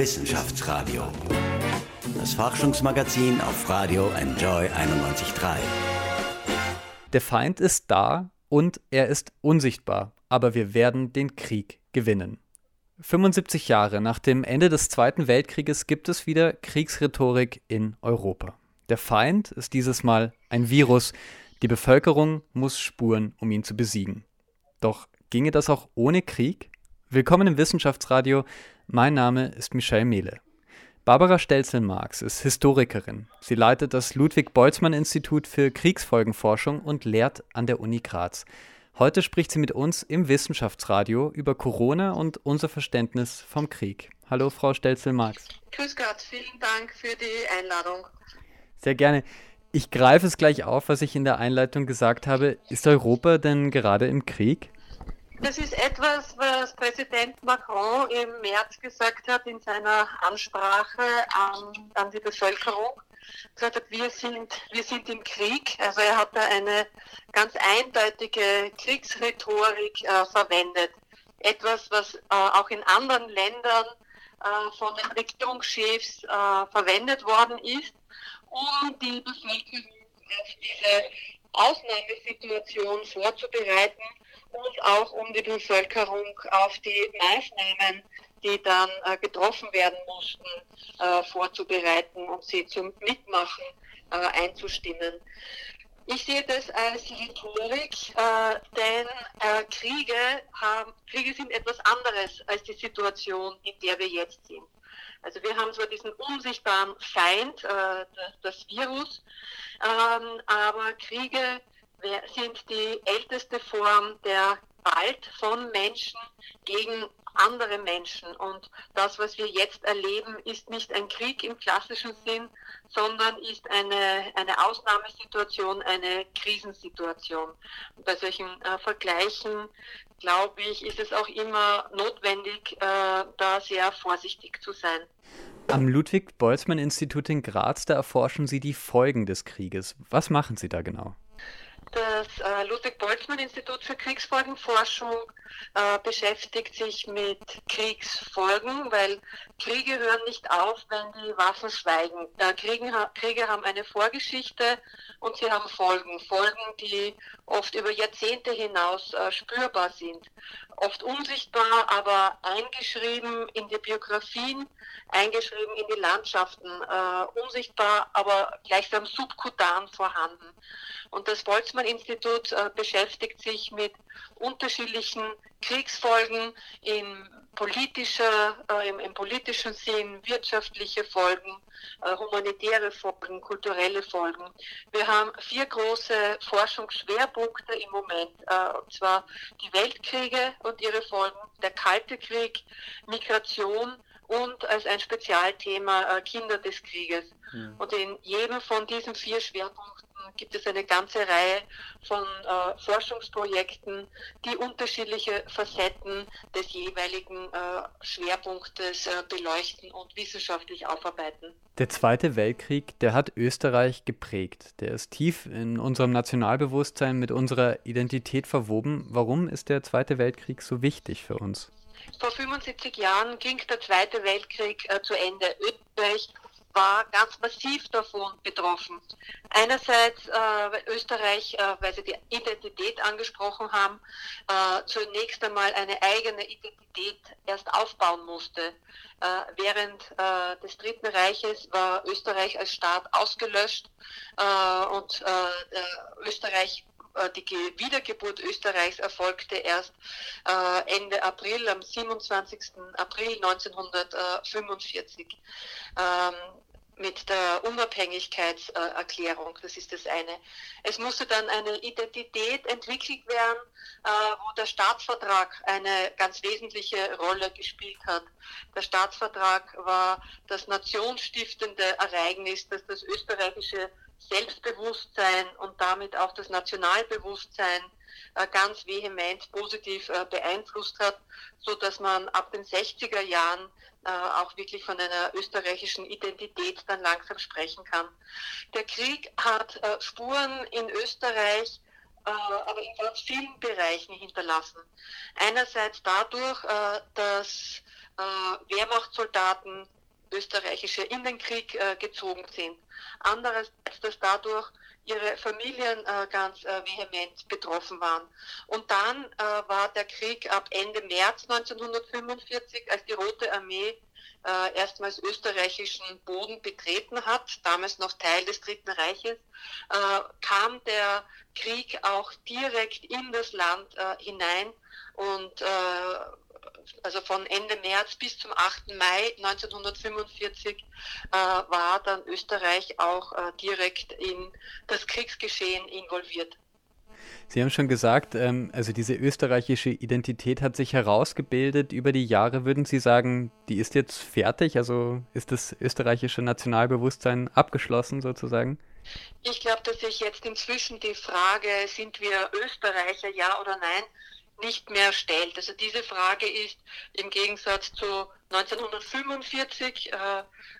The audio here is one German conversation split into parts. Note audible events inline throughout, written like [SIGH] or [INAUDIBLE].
Wissenschaftsradio. Das Forschungsmagazin auf Radio Enjoy 91.3. Der Feind ist da und er ist unsichtbar, aber wir werden den Krieg gewinnen. 75 Jahre nach dem Ende des Zweiten Weltkrieges gibt es wieder Kriegsrhetorik in Europa. Der Feind ist dieses Mal ein Virus. Die Bevölkerung muss spuren, um ihn zu besiegen. Doch ginge das auch ohne Krieg? Willkommen im Wissenschaftsradio. Mein Name ist Michelle Mehle. Barbara Stelzel-Marx ist Historikerin. Sie leitet das Ludwig-Boltzmann-Institut für Kriegsfolgenforschung und lehrt an der Uni Graz. Heute spricht sie mit uns im Wissenschaftsradio über Corona und unser Verständnis vom Krieg. Hallo, Frau Stelzel-Marx. Grüß Gott, vielen Dank für die Einladung. Sehr gerne. Ich greife es gleich auf, was ich in der Einleitung gesagt habe. Ist Europa denn gerade im Krieg? Das ist etwas, was Präsident Macron im März gesagt hat in seiner Ansprache an, an die Bevölkerung. Er hat, wir sind, wir sind im Krieg. Also er hat da eine ganz eindeutige Kriegsrhetorik äh, verwendet. Etwas, was äh, auch in anderen Ländern äh, von den Regierungschefs äh, verwendet worden ist, um die Bevölkerung auf diese Ausnahmesituation vorzubereiten und auch um die Bevölkerung auf die Maßnahmen, die dann äh, getroffen werden mussten, äh, vorzubereiten und sie zum Mitmachen äh, einzustimmen. Ich sehe das als Rhetorik, äh, denn äh, Kriege, haben, Kriege sind etwas anderes als die Situation, in der wir jetzt sind. Also wir haben zwar diesen unsichtbaren Feind, äh, das, Virus, ähm, aber Kriege sind die älteste Form der Gewalt von Menschen gegen andere Menschen. Und das, was wir jetzt erleben, ist nicht ein Krieg im klassischen Sinn, sondern ist eine, eine Ausnahmesituation, eine Krisensituation. Und bei solchen äh, Vergleichen, glaube ich, ist es auch immer notwendig, äh, da sehr vorsichtig zu sein. Am Ludwig-Boltzmann-Institut in Graz, da erforschen Sie die Folgen des Krieges. Was machen Sie da genau? Das äh, Ludwig-Boltzmann-Institut für Kriegsfolgenforschung äh, beschäftigt sich mit Kriegsfolgen, weil Kriege hören nicht auf, wenn die Waffen schweigen. Äh, Kriegen, Kriege haben eine Vorgeschichte und sie haben Folgen. Folgen, die oft über Jahrzehnte hinaus äh, spürbar sind. Oft unsichtbar, aber eingeschrieben in die Biografien, eingeschrieben in die Landschaften. Äh, unsichtbar, aber gleichsam subkutan vorhanden. Und das Boltzmann-Institut äh, beschäftigt sich mit unterschiedlichen Kriegsfolgen in politischer, äh, im, im, politischen Sinn, wirtschaftliche Folgen, äh, humanitäre Folgen, kulturelle Folgen. Wir haben vier große Forschungsschwerpunkte im Moment, äh, und zwar die Weltkriege und ihre Folgen, der Kalte Krieg, Migration und als ein Spezialthema äh, Kinder des Krieges. Ja. Und in jedem von diesen vier Schwerpunkten gibt es eine ganze Reihe von äh, Forschungsprojekten, die unterschiedliche Facetten des jeweiligen äh, Schwerpunktes äh, beleuchten und wissenschaftlich aufarbeiten. Der Zweite Weltkrieg, der hat Österreich geprägt. Der ist tief in unserem Nationalbewusstsein mit unserer Identität verwoben. Warum ist der Zweite Weltkrieg so wichtig für uns? Vor 75 Jahren ging der Zweite Weltkrieg äh, zu Ende. Österreich war ganz massiv davon betroffen. Einerseits, äh, Österreich, äh, weil Sie die Identität angesprochen haben, äh, zunächst einmal eine eigene Identität erst aufbauen musste. Äh, während äh, des Dritten Reiches war Österreich als Staat ausgelöscht äh, und Österreich die Wiedergeburt Österreichs erfolgte erst Ende April, am 27. April 1945 mit der Unabhängigkeitserklärung. Das ist das eine. Es musste dann eine Identität entwickelt werden, äh, wo der Staatsvertrag eine ganz wesentliche Rolle gespielt hat. Der Staatsvertrag war das nationsstiftende Ereignis, das das österreichische Selbstbewusstsein und damit auch das Nationalbewusstsein äh, ganz vehement positiv äh, beeinflusst hat, so dass man ab den 60er Jahren auch wirklich von einer österreichischen Identität dann langsam sprechen kann. Der Krieg hat Spuren in Österreich aber in ganz vielen Bereichen hinterlassen. Einerseits dadurch, dass Wehrmachtssoldaten österreichische in den Krieg äh, gezogen sind. Andererseits, dass dadurch ihre Familien äh, ganz äh, vehement betroffen waren. Und dann äh, war der Krieg ab Ende März 1945, als die Rote Armee äh, erstmals österreichischen Boden betreten hat, damals noch Teil des Dritten Reiches, äh, kam der Krieg auch direkt in das Land äh, hinein und also von Ende März bis zum 8. Mai 1945 äh, war dann Österreich auch äh, direkt in das Kriegsgeschehen involviert. Sie haben schon gesagt, ähm, also diese österreichische Identität hat sich herausgebildet über die Jahre. Würden Sie sagen, die ist jetzt fertig? Also ist das österreichische Nationalbewusstsein abgeschlossen sozusagen? Ich glaube, dass sich jetzt inzwischen die Frage, sind wir Österreicher, ja oder nein, nicht mehr stellt. Also diese Frage ist im Gegensatz zu 1945, äh,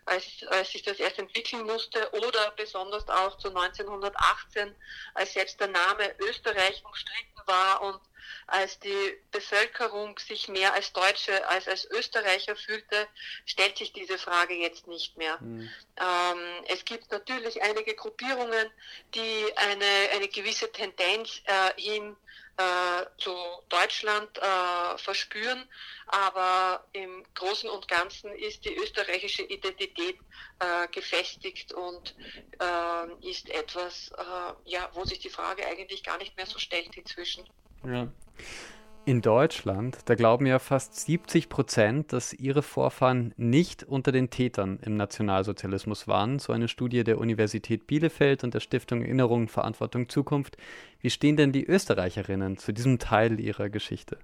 als, als sich das erst entwickeln musste, oder besonders auch zu 1918, als selbst der Name Österreich umstritten war und als die Bevölkerung sich mehr als Deutsche als als Österreicher fühlte, stellt sich diese Frage jetzt nicht mehr. Mhm. Ähm, es gibt natürlich einige Gruppierungen, die eine, eine gewisse Tendenz äh, hin äh, zu Deutschland äh, verspüren. Aber im Großen und Ganzen ist die österreichische Identität äh, gefestigt und äh, ist etwas, äh, ja, wo sich die Frage eigentlich gar nicht mehr so stellt inzwischen. Ja. In Deutschland, da glauben ja fast 70 Prozent, dass ihre Vorfahren nicht unter den Tätern im Nationalsozialismus waren. So eine Studie der Universität Bielefeld und der Stiftung Erinnerung, Verantwortung, Zukunft. Wie stehen denn die Österreicherinnen zu diesem Teil ihrer Geschichte?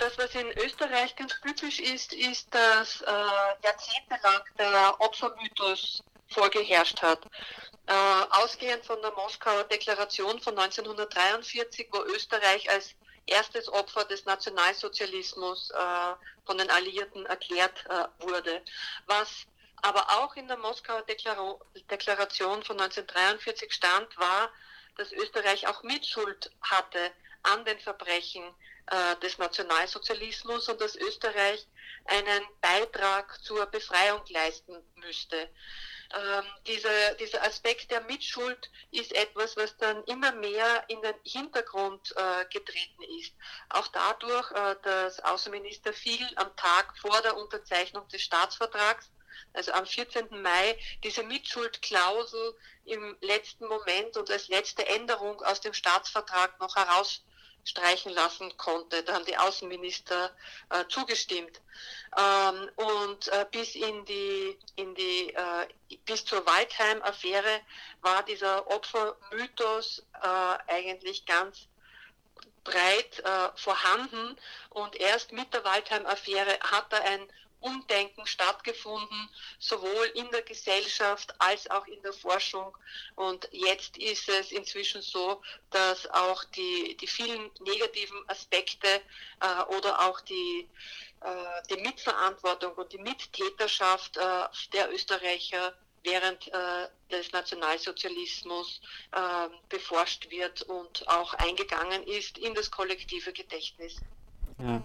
Das, was in Österreich ganz typisch ist, ist, dass äh, jahrzehntelang der Opfermythos vorgeherrscht hat. Äh, ausgehend von der Moskauer Deklaration von 1943, wo Österreich als erstes Opfer des Nationalsozialismus äh, von den Alliierten erklärt äh, wurde. Was aber auch in der Moskauer Deklar Deklaration von 1943 stand, war, dass Österreich auch Mitschuld hatte an den Verbrechen äh, des Nationalsozialismus und dass Österreich einen Beitrag zur Befreiung leisten müsste ähm, dieser, dieser Aspekt der Mitschuld ist etwas, was dann immer mehr in den Hintergrund äh, getreten ist. Auch dadurch, äh, dass Außenminister Fiel am Tag vor der Unterzeichnung des Staatsvertrags also am 14. Mai, diese Mitschuldklausel im letzten Moment und als letzte Änderung aus dem Staatsvertrag noch heraus streichen lassen konnte. Da haben die Außenminister äh, zugestimmt. Ähm, und äh, bis in die, in die äh, bis zur Waldheim-Affäre war dieser Opfermythos äh, eigentlich ganz breit äh, vorhanden und erst mit der Waldheim-Affäre hat er ein Umdenken stattgefunden, sowohl in der Gesellschaft als auch in der Forschung. Und jetzt ist es inzwischen so, dass auch die, die vielen negativen Aspekte äh, oder auch die, äh, die Mitverantwortung und die Mittäterschaft äh, der Österreicher während äh, des Nationalsozialismus äh, beforscht wird und auch eingegangen ist in das kollektive Gedächtnis. Ja.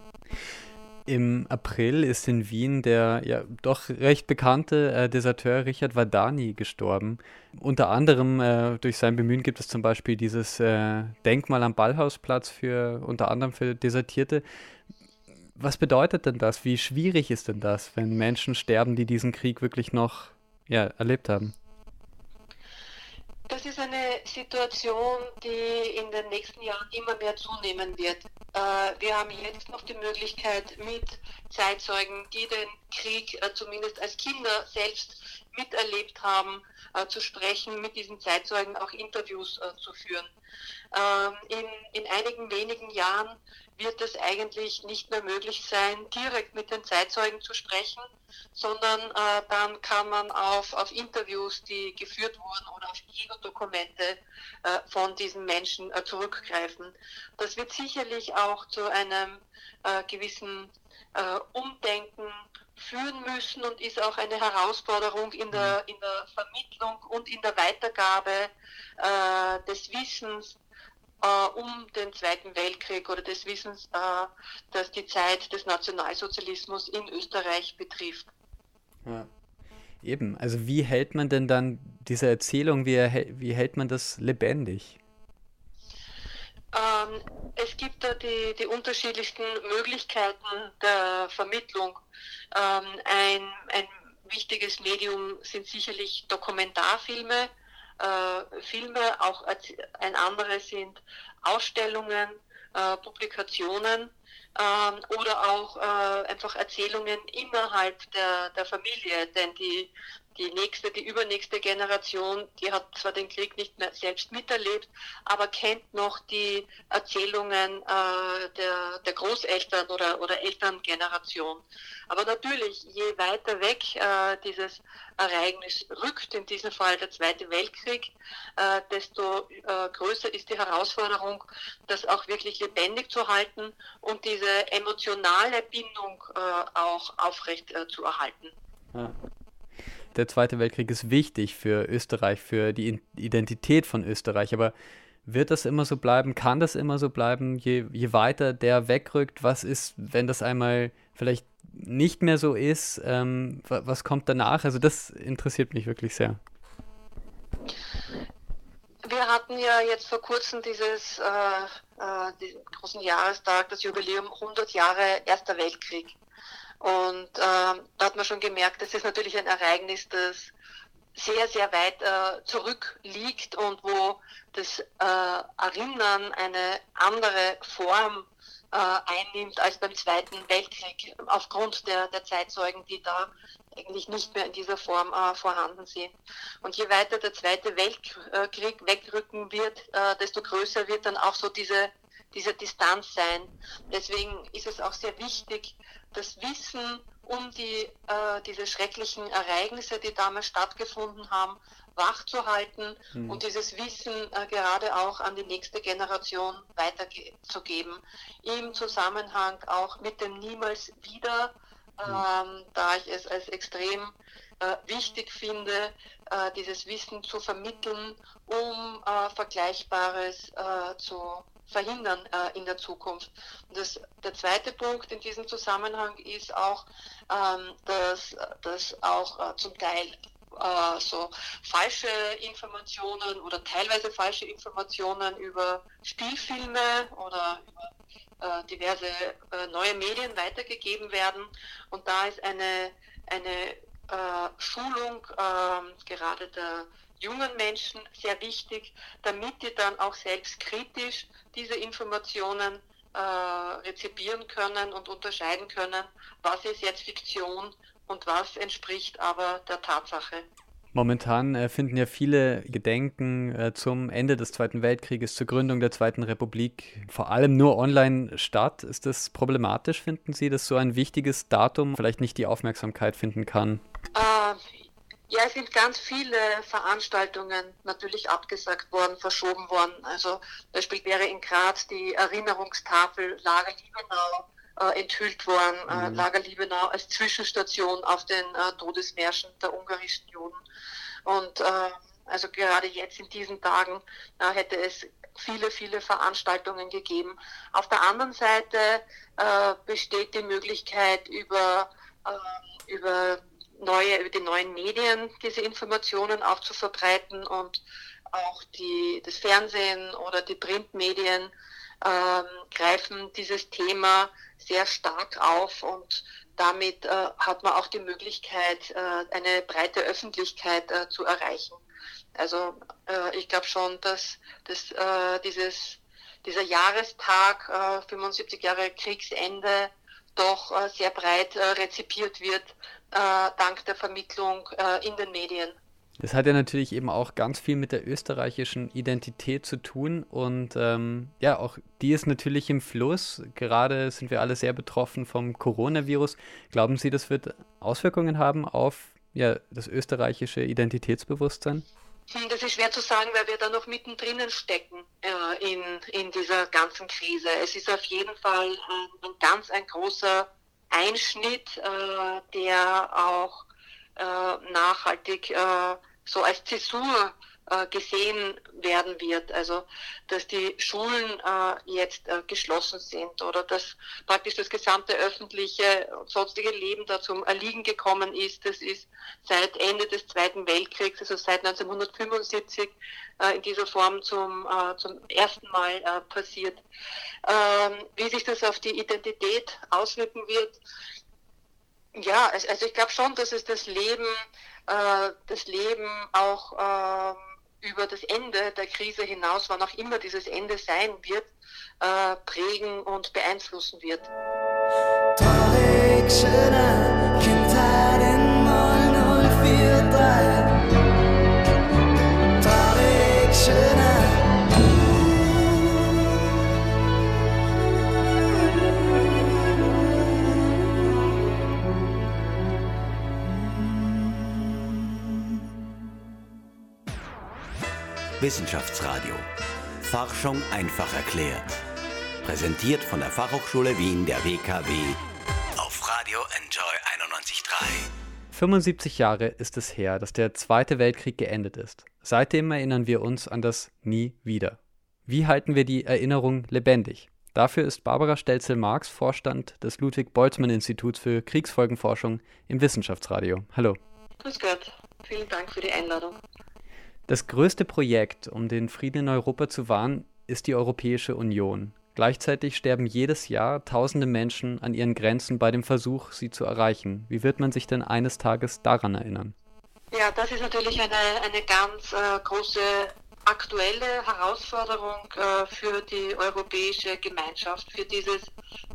Im April ist in Wien der ja doch recht bekannte äh, Deserteur Richard Vadani gestorben. Unter anderem äh, durch sein Bemühen gibt es zum Beispiel dieses äh, Denkmal am Ballhausplatz für unter anderem für Desertierte. Was bedeutet denn das? Wie schwierig ist denn das, wenn Menschen sterben, die diesen Krieg wirklich noch ja, erlebt haben? Das ist eine Situation, die in den nächsten Jahren immer mehr zunehmen wird. Äh, wir haben jetzt noch die Möglichkeit, mit Zeitzeugen, die den Krieg äh, zumindest als Kinder selbst miterlebt haben, äh, zu sprechen, mit diesen Zeitzeugen auch Interviews zu führen. Ähm, in, in einigen wenigen Jahren wird es eigentlich nicht mehr möglich sein, direkt mit den Zeitzeugen zu sprechen, sondern äh, dann kann man auf, auf Interviews, die geführt wurden oder auf Videodokumente äh, von diesen Menschen äh, zurückgreifen. Das wird sicherlich auch zu einem äh, gewissen äh, Umdenken führen müssen und ist auch eine Herausforderung in der, in der Vermittlung und in der Weitergabe äh, des Wissens äh, um den Zweiten Weltkrieg oder des Wissens, äh, das die Zeit des Nationalsozialismus in Österreich betrifft. Ja. Eben, also wie hält man denn dann diese Erzählung, wie, wie hält man das lebendig? Ähm, es gibt da die, die unterschiedlichsten Möglichkeiten der Vermittlung. Ähm, ein, ein wichtiges Medium sind sicherlich Dokumentarfilme, äh, Filme, auch ein anderes sind Ausstellungen, äh, Publikationen ähm, oder auch äh, einfach Erzählungen innerhalb der, der Familie, denn die die nächste, die übernächste Generation, die hat zwar den Krieg nicht mehr selbst miterlebt, aber kennt noch die Erzählungen äh, der, der Großeltern oder, oder Elterngeneration. Aber natürlich, je weiter weg äh, dieses Ereignis rückt, in diesem Fall der Zweite Weltkrieg, äh, desto äh, größer ist die Herausforderung, das auch wirklich lebendig zu halten und diese emotionale Bindung äh, auch aufrecht äh, zu erhalten. Ja der Zweite Weltkrieg ist wichtig für Österreich, für die Identität von Österreich. Aber wird das immer so bleiben? Kann das immer so bleiben, je, je weiter der wegrückt? Was ist, wenn das einmal vielleicht nicht mehr so ist? Ähm, was kommt danach? Also das interessiert mich wirklich sehr. Wir hatten ja jetzt vor kurzem dieses äh, äh, diesen großen Jahrestag, das Jubiläum 100 Jahre Erster Weltkrieg. Und äh, da hat man schon gemerkt, das ist natürlich ein Ereignis, das sehr, sehr weit äh, zurückliegt und wo das äh, Erinnern eine andere Form äh, einnimmt als beim Zweiten Weltkrieg, aufgrund der, der Zeitzeugen, die da eigentlich nicht mehr in dieser Form äh, vorhanden sind. Und je weiter der Zweite Weltkrieg wegrücken wird, äh, desto größer wird dann auch so diese, diese Distanz sein. Deswegen ist es auch sehr wichtig, das Wissen um die, äh, diese schrecklichen Ereignisse, die damals stattgefunden haben, wachzuhalten mhm. und dieses Wissen äh, gerade auch an die nächste Generation weiterzugeben. Im Zusammenhang auch mit dem Niemals wieder, hm. ähm, da ich es als extrem äh, wichtig finde, äh, dieses Wissen zu vermitteln, um äh, Vergleichbares äh, zu verhindern äh, in der Zukunft. Das, der zweite Punkt in diesem Zusammenhang ist auch, ähm, dass, dass auch äh, zum Teil äh, so falsche Informationen oder teilweise falsche Informationen über Spielfilme oder über äh, diverse äh, neue Medien weitergegeben werden. Und da ist eine, eine äh, Schulung ähm, gerade der jungen Menschen sehr wichtig, damit die dann auch selbstkritisch diese Informationen äh, rezipieren können und unterscheiden können, was ist jetzt Fiktion und was entspricht aber der Tatsache. Momentan äh, finden ja viele Gedenken äh, zum Ende des Zweiten Weltkrieges, zur Gründung der Zweiten Republik vor allem nur online statt. Ist das problematisch, finden Sie, dass so ein wichtiges Datum vielleicht nicht die Aufmerksamkeit finden kann? Äh, ja, es sind ganz viele Veranstaltungen natürlich abgesagt worden, verschoben worden. Also Beispiel wäre in Graz die Erinnerungstafel Lager Liebenau äh, enthüllt worden. Äh, mhm. Lager Liebenau als Zwischenstation auf den äh, Todesmärschen der ungarischen Juden. Und äh, also gerade jetzt in diesen Tagen äh, hätte es viele, viele Veranstaltungen gegeben. Auf der anderen Seite äh, besteht die Möglichkeit über, ähm, über neue, über die neuen Medien diese Informationen auch zu verbreiten und auch die, das Fernsehen oder die Printmedien ähm, greifen dieses Thema sehr stark auf und damit äh, hat man auch die Möglichkeit, äh, eine breite Öffentlichkeit äh, zu erreichen. Also äh, ich glaube schon, dass, dass äh, dieses, dieser Jahrestag, 75 äh, Jahre Kriegsende, doch sehr breit rezipiert wird dank der Vermittlung äh, in den Medien. Das hat ja natürlich eben auch ganz viel mit der österreichischen Identität zu tun und ähm, ja, auch die ist natürlich im Fluss. Gerade sind wir alle sehr betroffen vom Coronavirus. Glauben Sie, das wird Auswirkungen haben auf ja, das österreichische Identitätsbewusstsein? Hm, das ist schwer zu sagen, weil wir da noch mittendrin stecken äh, in, in dieser ganzen Krise. Es ist auf jeden Fall ein, ein ganz ein großer Einschnitt, äh, der auch äh, nachhaltig äh, so als Zäsur äh, gesehen werden wird. Also dass die Schulen äh, jetzt äh, geschlossen sind oder dass praktisch das gesamte öffentliche und sonstige Leben da zum Erliegen gekommen ist. Das ist seit Ende des Zweiten Weltkriegs, also seit 1975 äh, in dieser Form zum, äh, zum ersten Mal passiert. Ähm, wie sich das auf die Identität auswirken wird, ja, also ich glaube schon, dass es das Leben, äh, das Leben auch äh, über das Ende der Krise hinaus, wann auch immer dieses Ende sein wird, äh, prägen und beeinflussen wird. Traurig, Wissenschaftsradio. Forschung einfach erklärt. Präsentiert von der Fachhochschule Wien der WKW auf Radio Enjoy 91.3. 75 Jahre ist es her, dass der Zweite Weltkrieg geendet ist. Seitdem erinnern wir uns an das Nie wieder. Wie halten wir die Erinnerung lebendig? Dafür ist Barbara Stelzel-Marx Vorstand des Ludwig-Boltzmann-Instituts für Kriegsfolgenforschung im Wissenschaftsradio. Hallo. Grüß Gott. Vielen Dank für die Einladung. Das größte Projekt, um den Frieden in Europa zu wahren, ist die Europäische Union. Gleichzeitig sterben jedes Jahr tausende Menschen an ihren Grenzen bei dem Versuch, sie zu erreichen. Wie wird man sich denn eines Tages daran erinnern? Ja, das ist natürlich eine, eine ganz äh, große aktuelle Herausforderung äh, für die europäische Gemeinschaft, für dieses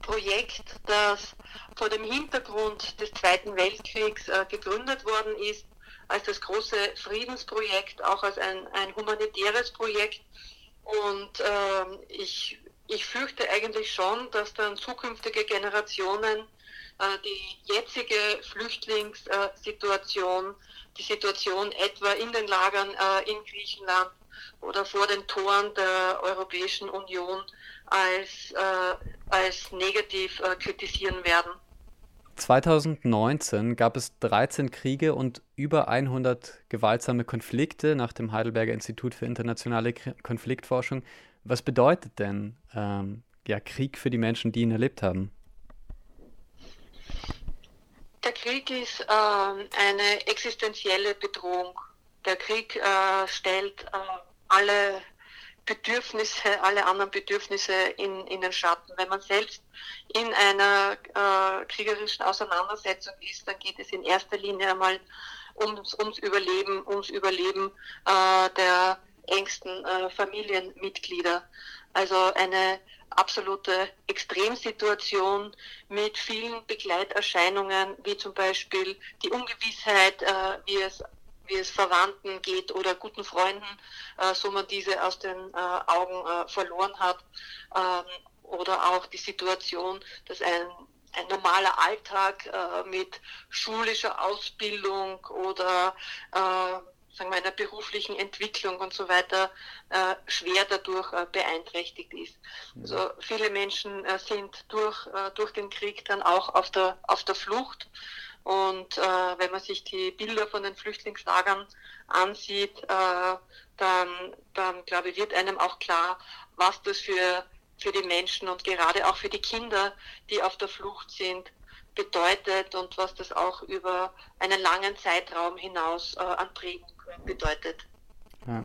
Projekt, das vor dem Hintergrund des Zweiten Weltkriegs äh, gegründet worden ist als das große Friedensprojekt, auch als ein, ein humanitäres Projekt. Und ähm, ich, ich fürchte eigentlich schon, dass dann zukünftige Generationen äh, die jetzige Flüchtlingssituation, die Situation etwa in den Lagern äh, in Griechenland oder vor den Toren der Europäischen Union als, äh, als negativ äh, kritisieren werden. 2019 gab es 13 Kriege und über 100 gewaltsame Konflikte nach dem Heidelberger Institut für internationale Konfliktforschung. Was bedeutet denn ähm, ja, Krieg für die Menschen, die ihn erlebt haben? Der Krieg ist äh, eine existenzielle Bedrohung. Der Krieg äh, stellt äh, alle Bedürfnisse, alle anderen Bedürfnisse in, in den Schatten. Wenn man selbst in einer äh, kriegerischen Auseinandersetzung ist, dann geht es in erster Linie einmal ums, ums Überleben, ums Überleben äh, der engsten äh, Familienmitglieder. Also eine absolute Extremsituation mit vielen Begleiterscheinungen, wie zum Beispiel die Ungewissheit, äh, wie es wie es Verwandten geht oder guten Freunden, äh, so man diese aus den äh, Augen äh, verloren hat. Ähm, oder auch die Situation, dass ein, ein normaler Alltag äh, mit schulischer Ausbildung oder äh, sagen wir, einer beruflichen Entwicklung und so weiter äh, schwer dadurch äh, beeinträchtigt ist. Also viele Menschen äh, sind durch, durch den Krieg dann auch auf der, auf der Flucht und äh, wenn man sich die Bilder von den Flüchtlingslagern ansieht, äh, dann, dann glaube ich, wird einem auch klar, was das für, für die Menschen und gerade auch für die Kinder, die auf der Flucht sind, bedeutet und was das auch über einen langen Zeitraum hinaus äh, an Prägung bedeutet. Ja.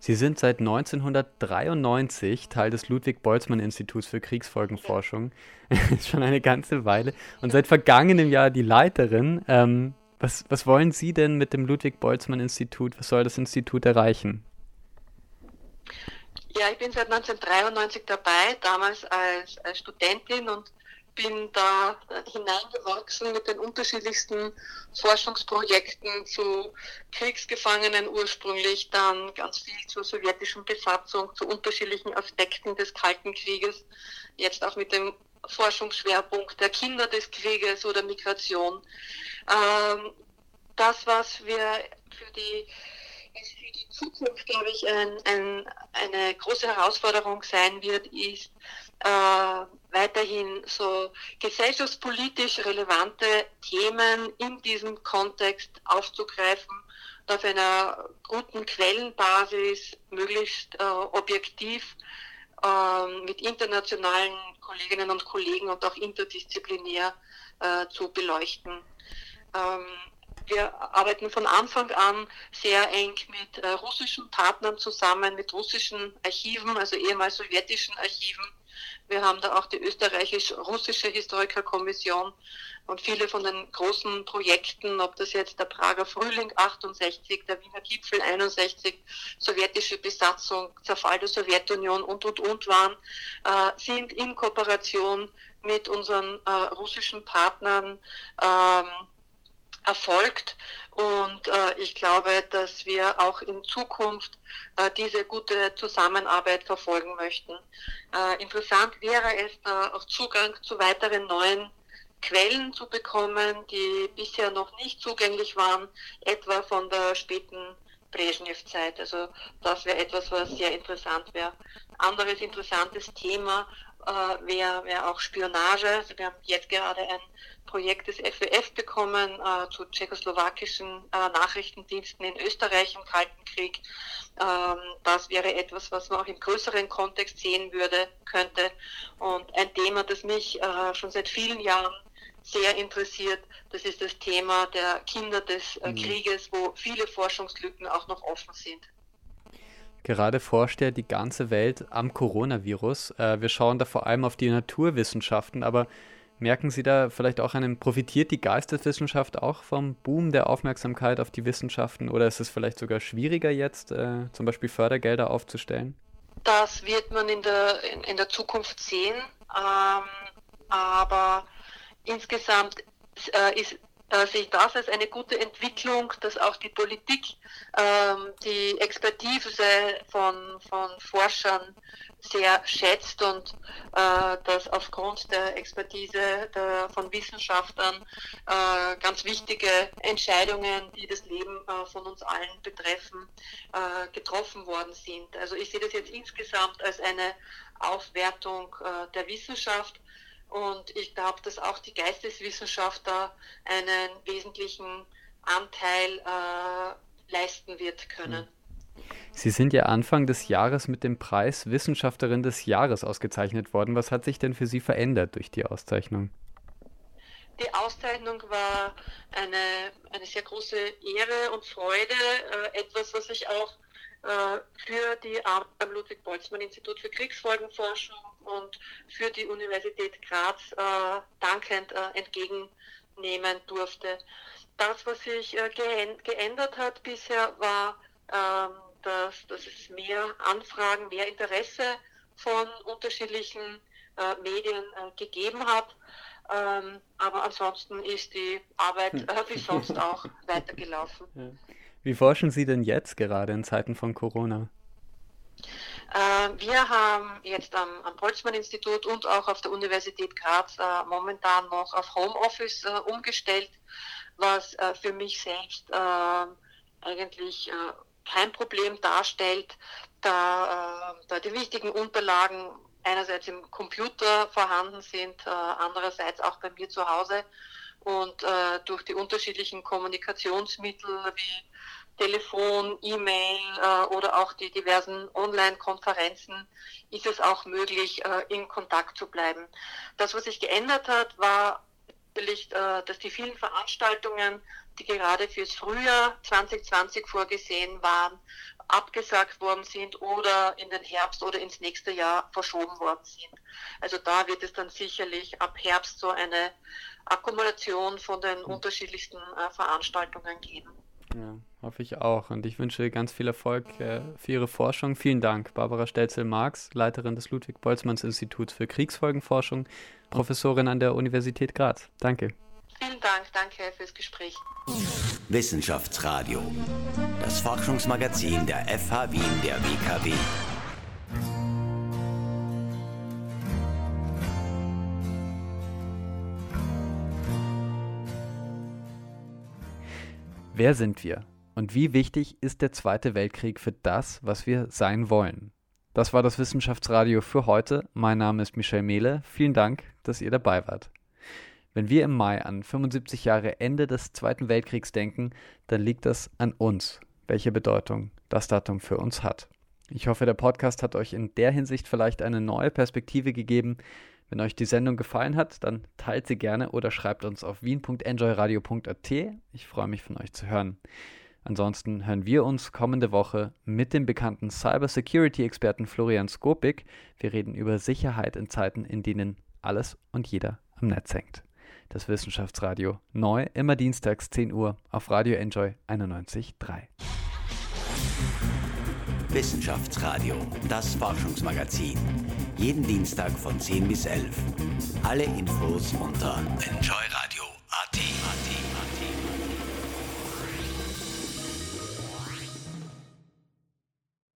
Sie sind seit 1993 Teil des Ludwig-Boltzmann-Instituts für Kriegsfolgenforschung. [LAUGHS] Ist schon eine ganze Weile. Und seit vergangenem Jahr die Leiterin. Ähm, was, was wollen Sie denn mit dem Ludwig-Boltzmann-Institut? Was soll das Institut erreichen? Ja, ich bin seit 1993 dabei, damals als, als Studentin und bin da hineingewachsen mit den unterschiedlichsten Forschungsprojekten zu Kriegsgefangenen ursprünglich, dann ganz viel zur sowjetischen Besatzung, zu unterschiedlichen Aspekten des Kalten Krieges, jetzt auch mit dem Forschungsschwerpunkt der Kinder des Krieges oder Migration. Ähm, das, was wir für die für die Zukunft, glaube ich, ein, ein, eine große Herausforderung sein wird, ist, äh, weiterhin so gesellschaftspolitisch relevante Themen in diesem Kontext aufzugreifen, auf einer guten Quellenbasis, möglichst äh, objektiv äh, mit internationalen Kolleginnen und Kollegen und auch interdisziplinär äh, zu beleuchten. Ähm, wir arbeiten von Anfang an sehr eng mit äh, russischen Partnern zusammen, mit russischen Archiven, also ehemals sowjetischen Archiven. Wir haben da auch die österreichisch-russische Historikerkommission und viele von den großen Projekten, ob das jetzt der Prager Frühling 68, der Wiener Gipfel 61, sowjetische Besatzung, Zerfall der Sowjetunion und, und, und waren, äh, sind in Kooperation mit unseren äh, russischen Partnern ähm, erfolgt. Und äh, ich glaube, dass wir auch in Zukunft äh, diese gute Zusammenarbeit verfolgen möchten. Äh, interessant wäre es, da auch Zugang zu weiteren neuen Quellen zu bekommen, die bisher noch nicht zugänglich waren, etwa von der späten Brezhnev-Zeit. Also das wäre etwas, was sehr interessant wäre. Anderes interessantes Thema äh, wäre wär auch Spionage. Also wir haben jetzt gerade ein Projekt des FWF bekommen äh, zu tschechoslowakischen äh, Nachrichtendiensten in Österreich im Kalten Krieg. Ähm, das wäre etwas, was man auch im größeren Kontext sehen würde, könnte. Und ein Thema, das mich äh, schon seit vielen Jahren sehr interessiert, das ist das Thema der Kinder des äh, mhm. Krieges, wo viele Forschungslücken auch noch offen sind. Gerade forscht ja die ganze Welt am Coronavirus. Äh, wir schauen da vor allem auf die Naturwissenschaften, aber merken Sie da vielleicht auch einen, profitiert die Geisteswissenschaft auch vom Boom der Aufmerksamkeit auf die Wissenschaften oder ist es vielleicht sogar schwieriger jetzt, äh, zum Beispiel Fördergelder aufzustellen? Das wird man in der, in, in der Zukunft sehen, ähm, aber insgesamt äh, ist sehe ich das als eine gute Entwicklung, dass auch die Politik ähm, die Expertise von, von Forschern sehr schätzt und äh, dass aufgrund der Expertise der, von Wissenschaftlern äh, ganz wichtige Entscheidungen, die das Leben äh, von uns allen betreffen, äh, getroffen worden sind. Also ich sehe das jetzt insgesamt als eine Aufwertung äh, der Wissenschaft und ich glaube, dass auch die Geisteswissenschaft da einen wesentlichen Anteil äh, leisten wird können. Sie sind ja Anfang des Jahres mit dem Preis Wissenschaftlerin des Jahres ausgezeichnet worden. Was hat sich denn für Sie verändert durch die Auszeichnung? Die Auszeichnung war eine, eine sehr große Ehre und Freude, äh, etwas, was ich auch äh, für die Arbeit beim Ludwig-Boltzmann-Institut für Kriegsfolgenforschung und für die Universität Graz äh, dankend äh, entgegennehmen durfte. Das, was sich äh, geändert hat bisher, war, ähm, dass, dass es mehr Anfragen, mehr Interesse von unterschiedlichen äh, Medien äh, gegeben hat. Ähm, aber ansonsten ist die Arbeit äh, wie sonst auch [LAUGHS] weitergelaufen. Wie forschen Sie denn jetzt gerade in Zeiten von Corona? Äh, wir haben jetzt am, am Boltzmann-Institut und auch auf der Universität Graz äh, momentan noch auf Homeoffice äh, umgestellt, was äh, für mich selbst äh, eigentlich äh, kein Problem darstellt, da, da die wichtigen Unterlagen einerseits im Computer vorhanden sind, andererseits auch bei mir zu Hause. Und durch die unterschiedlichen Kommunikationsmittel wie Telefon, E-Mail äh, oder auch die diversen Online-Konferenzen ist es auch möglich, äh, in Kontakt zu bleiben. Das, was sich geändert hat, war natürlich, äh, dass die vielen Veranstaltungen, die gerade fürs Frühjahr 2020 vorgesehen waren, abgesagt worden sind oder in den Herbst oder ins nächste Jahr verschoben worden sind. Also da wird es dann sicherlich ab Herbst so eine Akkumulation von den unterschiedlichsten äh, Veranstaltungen geben. Ja, hoffe ich auch. Und ich wünsche ganz viel Erfolg äh, für Ihre Forschung. Vielen Dank, Barbara Stelzel-Marx, Leiterin des Ludwig-Boltzmanns-Instituts für Kriegsfolgenforschung, Professorin an der Universität Graz. Danke. Vielen Dank, danke fürs Gespräch. Wissenschaftsradio, das Forschungsmagazin der FH Wien der WKW. Wer sind wir? Und wie wichtig ist der Zweite Weltkrieg für das, was wir sein wollen? Das war das Wissenschaftsradio für heute. Mein Name ist Michel Mehle. Vielen Dank, dass ihr dabei wart. Wenn wir im Mai an 75 Jahre Ende des Zweiten Weltkriegs denken, dann liegt das an uns, welche Bedeutung das Datum für uns hat. Ich hoffe, der Podcast hat euch in der Hinsicht vielleicht eine neue Perspektive gegeben. Wenn euch die Sendung gefallen hat, dann teilt sie gerne oder schreibt uns auf wien.enjoyradio.at. Ich freue mich von euch zu hören. Ansonsten hören wir uns kommende Woche mit dem bekannten Cybersecurity-Experten Florian Skopik. Wir reden über Sicherheit in Zeiten, in denen alles und jeder am Netz hängt. Das Wissenschaftsradio neu immer dienstags 10 Uhr auf Radio Enjoy 91.3. Wissenschaftsradio, das Forschungsmagazin. Jeden Dienstag von 10 bis 11. Alle Infos unter enjoyradio